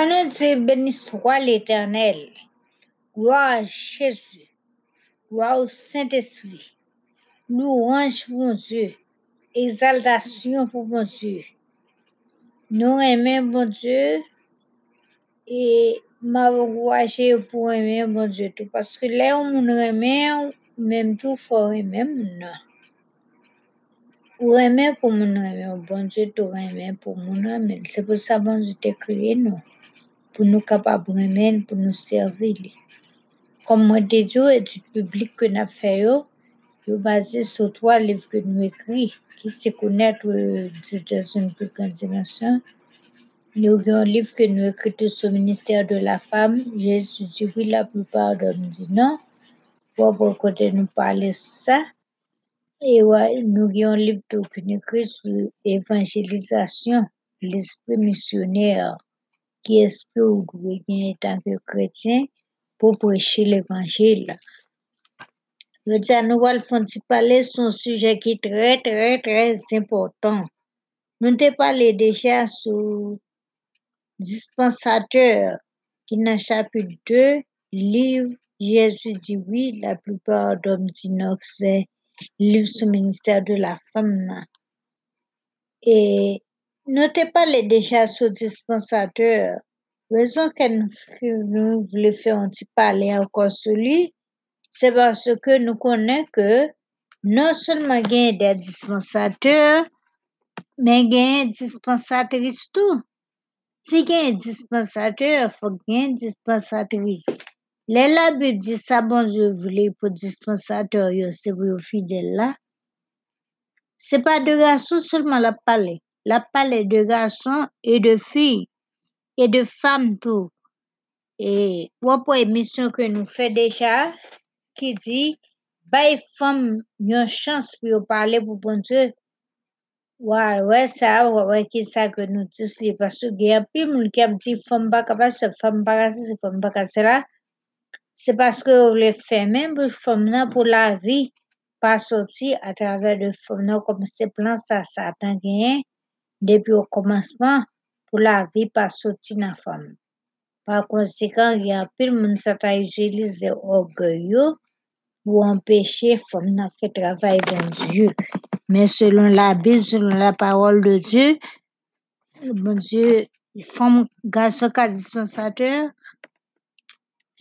Honneur Dieu, béni soit l'Éternel. Gloire à Jésus. Gloire au Saint-Esprit. Louange pour mon Dieu. Exaltation pour mon Dieu. Nous aimons mon Dieu et m'a encouragé pour aimer mon Dieu tout parce que là où nous aimons, même tout faut aimer non. Ou aimer pour mon aimer, bon Dieu tout aimer pour mon aimer. C'est pour ça bon Dieu t'a créé nous pour nous capables d'aimer, pour nous servir. Comme moi te dit, étude publique que nous yo, yo basé sur trois livres que nous écrit qui c'est connaître euh, dans une plus grande dimension. Nous avons un livre que nous écrit sur le ministère de la femme. Jésus dit oui, la plupart d'hommes disent non. Pour pour côté nous parler sur ça. Et ouais, nous avons un livre que nous écrit sur l'évangélisation, l'esprit missionnaire, qui vous devez gagner en tant que chrétien pour prêcher l'évangile. Je dis à nous parler un sujet qui est très, très, très important. Nous avons parlé déjà sur dispensateur qui dans chapitre 2, livre Jésus dit oui, la plupart d'hommes disent non, c'est livre sur ministère de la femme. Et nous avons parlé déjà sur dispensateur. Raison que nous, voulons faire un petit parler encore sur lui, c'est parce que nous connaissons que non seulement il y a des dispensateurs, mais il y a des dispensatrices tout. Si il y a un dispensateur, il faut qu'il y ait une dispensatrice. Là, la Bible ça, bon Dieu pour dispensateur, c'est pour les fidèles là. C'est pas de garçons seulement la parler. La parler de garçons et de filles et de femmes tout. Et ou pour émission que nous fait déjà, qui dit, bah, femmes, une chance pour parler pour bon Dieu. Ouais, ouais, ça, ouais, ouais, qui ça que nous tous les parce que y a plus qui a dit femme pas capable, femme pas capable, femme pas capable, c'est parce que les femmes, même pour femmes là, pour la vie, pas sortir à travers de femmes là, comme c'est plan ça, Satan gagné depuis au commencement, pour la vie, pas sortir dans la femme. Par conséquent, il y a de monde qui t'a utilisé orgueil yo pour empêcher femme de faire travail de Dieu. Mais selon la Bible, selon la parole de Dieu, bon Dieu, femme, garçon, qu'à dispensateur,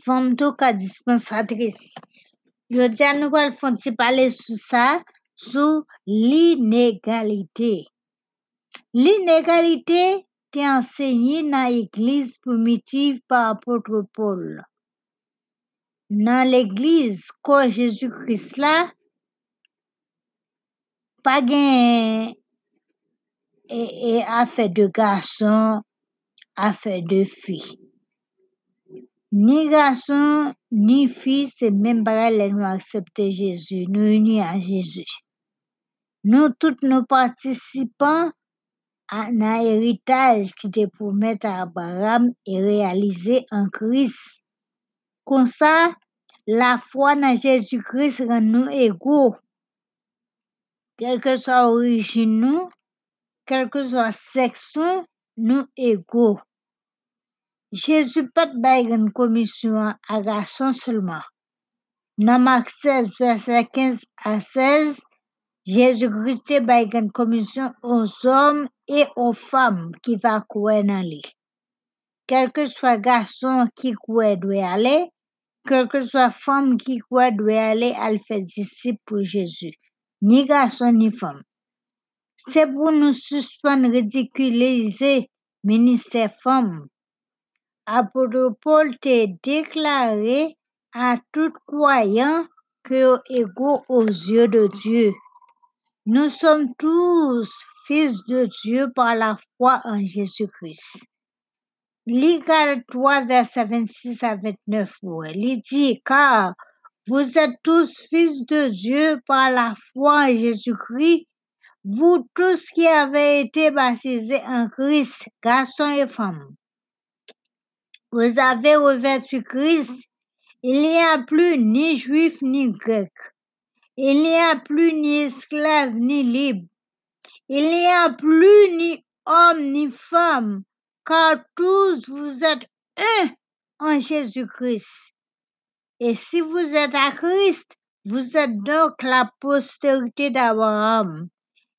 femme, tout, qu'à dispensatrice. Je dis à nous un petit parler sur ça, sur l'inégalité. L'inégalité est enseignée dans l'église primitive par l'apôtre Paul. Dans l'église, quand Jésus-Christ là, pas et, affaire de garçons, affaire de filles. Ni garçon, ni fille, c'est même pareil, les nous accepter Jésus, nous unis à Jésus. Nous, tous nos participants, un héritage qui te promet à Abraham et réalisé en Christ. Comme ça, la foi dans Jésus-Christ rend nous égaux, quelle que soit l'origine nous, quel que soit sexe nous, nous égaux. Jésus pas de une commission à garçon seulement. Dans Marc 16, verset 15 à 16, Jésus-Christ a une commission aux hommes et aux femmes qui va courir dans lui. Quel que soit garçon qui court doit aller, quelle que soit femme qui court doit aller à le faire disciple pour Jésus. Ni garçon ni femme. C'est pour nous suspendre, ridiculiser ministère femme. Apôtre Paul t'a déclaré à tout croyant que égaux aux yeux de Dieu. Nous sommes tous fils de Dieu par la foi en Jésus-Christ. Ligal 3, verset 26 à 29, ouais. il dit, car vous êtes tous fils de Dieu par la foi en Jésus-Christ, vous tous qui avez été baptisés en Christ, garçons et femmes. Vous avez revêtu Christ. Il n'y a plus ni juif ni grec. Il n'y a plus ni esclave ni libre. Il n'y a plus ni homme ni femme, car tous vous êtes un en Jésus-Christ. Et si vous êtes à Christ, vous êtes donc la postérité d'Abraham,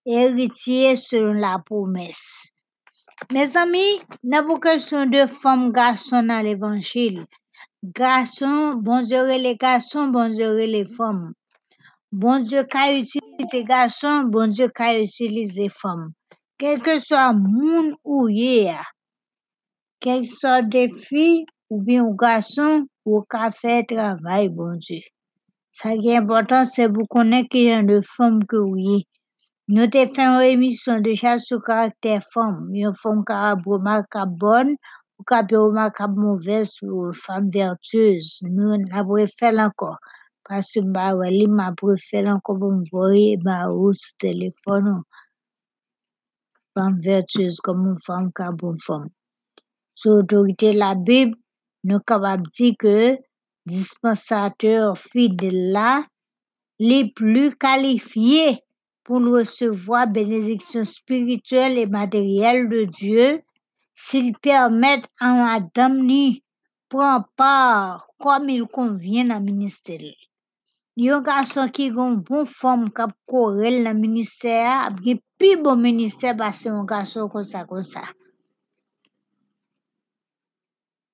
héritier selon la promesse. Mes amis, n'a pas question de femmes, garçons dans l'évangile. Garçons, bon Dieu, les garçons, bon Dieu, les femmes. Bon Dieu, qu'a utilisé garçons, bon Dieu, qu'a utilisé femmes. Quel que soit monde ou hier, quel que soit filles ou bien ou garçons, ou qu'a fait travail, bon Dieu. Ça qui est important, c'est vous connaître qu'il y que oui. Nous avons fait une émission déjà sur le caractère femme. Une femme qui a remarquable bonne ou qui a remarquable mauvaise ou femme vertueuse. Nous avons fait encore. Préféré encore pour me voir bah, ou sur téléphone. Femme vertueuse comme une femme qui a bonne femme. Sous l'autorité de la Bible, nous sommes dire que dispensateur fidèle là, les plus qualifiés pour recevoir bénédiction spirituelle et matérielle de Dieu s'ils permettent à madame ni prendre part comme il convient le ministère. Yon gason ki yon bon fom kap korel nan minister ap gen pi bon minister basen yon gason konsa konsa.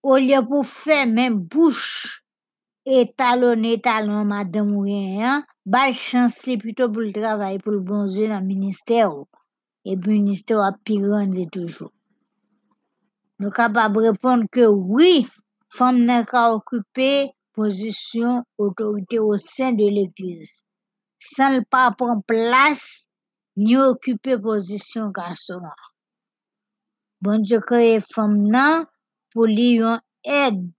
O liye pou fe men bouch etalon etalon madan mwen, bay chans li pito pou l travay pou l bonze nan minister ou. E minister ap pi rande toujou. Nou kap ap repon ke wii, fom nan ka okupe position, autorité au sein de l'Église. Sans le pas prendre place, ni occuper position garçon. Bon Dieu créé femme pour lui yon aide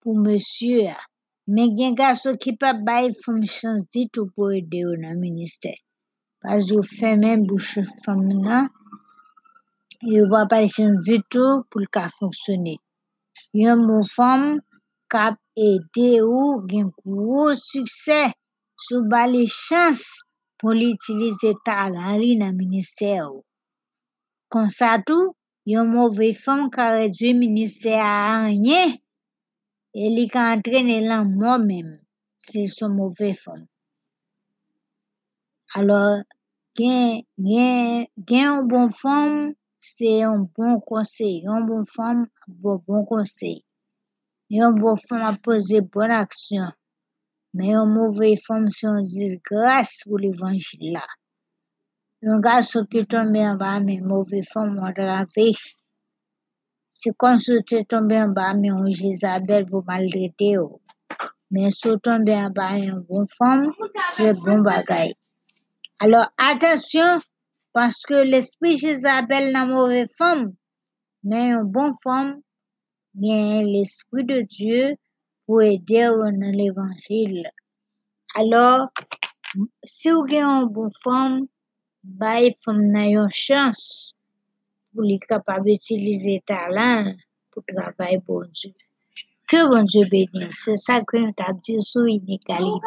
pour monsieur. Mais il y a un garçon qui peut pas femme chance du tout pour aider au ministère. Parce que fait même bouche femme nan, il va pas chance du tout pour le cas fonctionner. Yon mon femme cap ou gen gros succès sous bas les chances pour l'utiliser talent li dans le ministère. ou. Ça tout, yon mauvais femme qui a réduit le ministère à rien et li ka entraîné là moi-même. C'est son mauvais femme. Alors, gen, gen, gen un bon femme, c'est un bon conseil. Un bon femme, bon, bon conseil. Une bonne femme a posé bonne action. Mais une mauvaise femme, c'est une disgrâce pour l'évangile là. Un garçon qui tombe en bas, mais une mauvaise femme, on travé. C'est comme si tu tombé en bas, mais on Jézabel pour maltraiter. ou. Mais si tu tombes en bas, une bonne femme, c'est bon bagaille. Alors, attention, parce que l'esprit Jézabel n'a mauvaise femme, mais une bonne femme, bien l'esprit de Dieu pour aider dans l'évangile. Alors, si vous avez une bonne femme, bah, il faut une chance pour les capable d'utiliser talent pour travailler pour Dieu. Que bon Dieu bénisse. C'est ça que nous avons dit sur l'inégalité.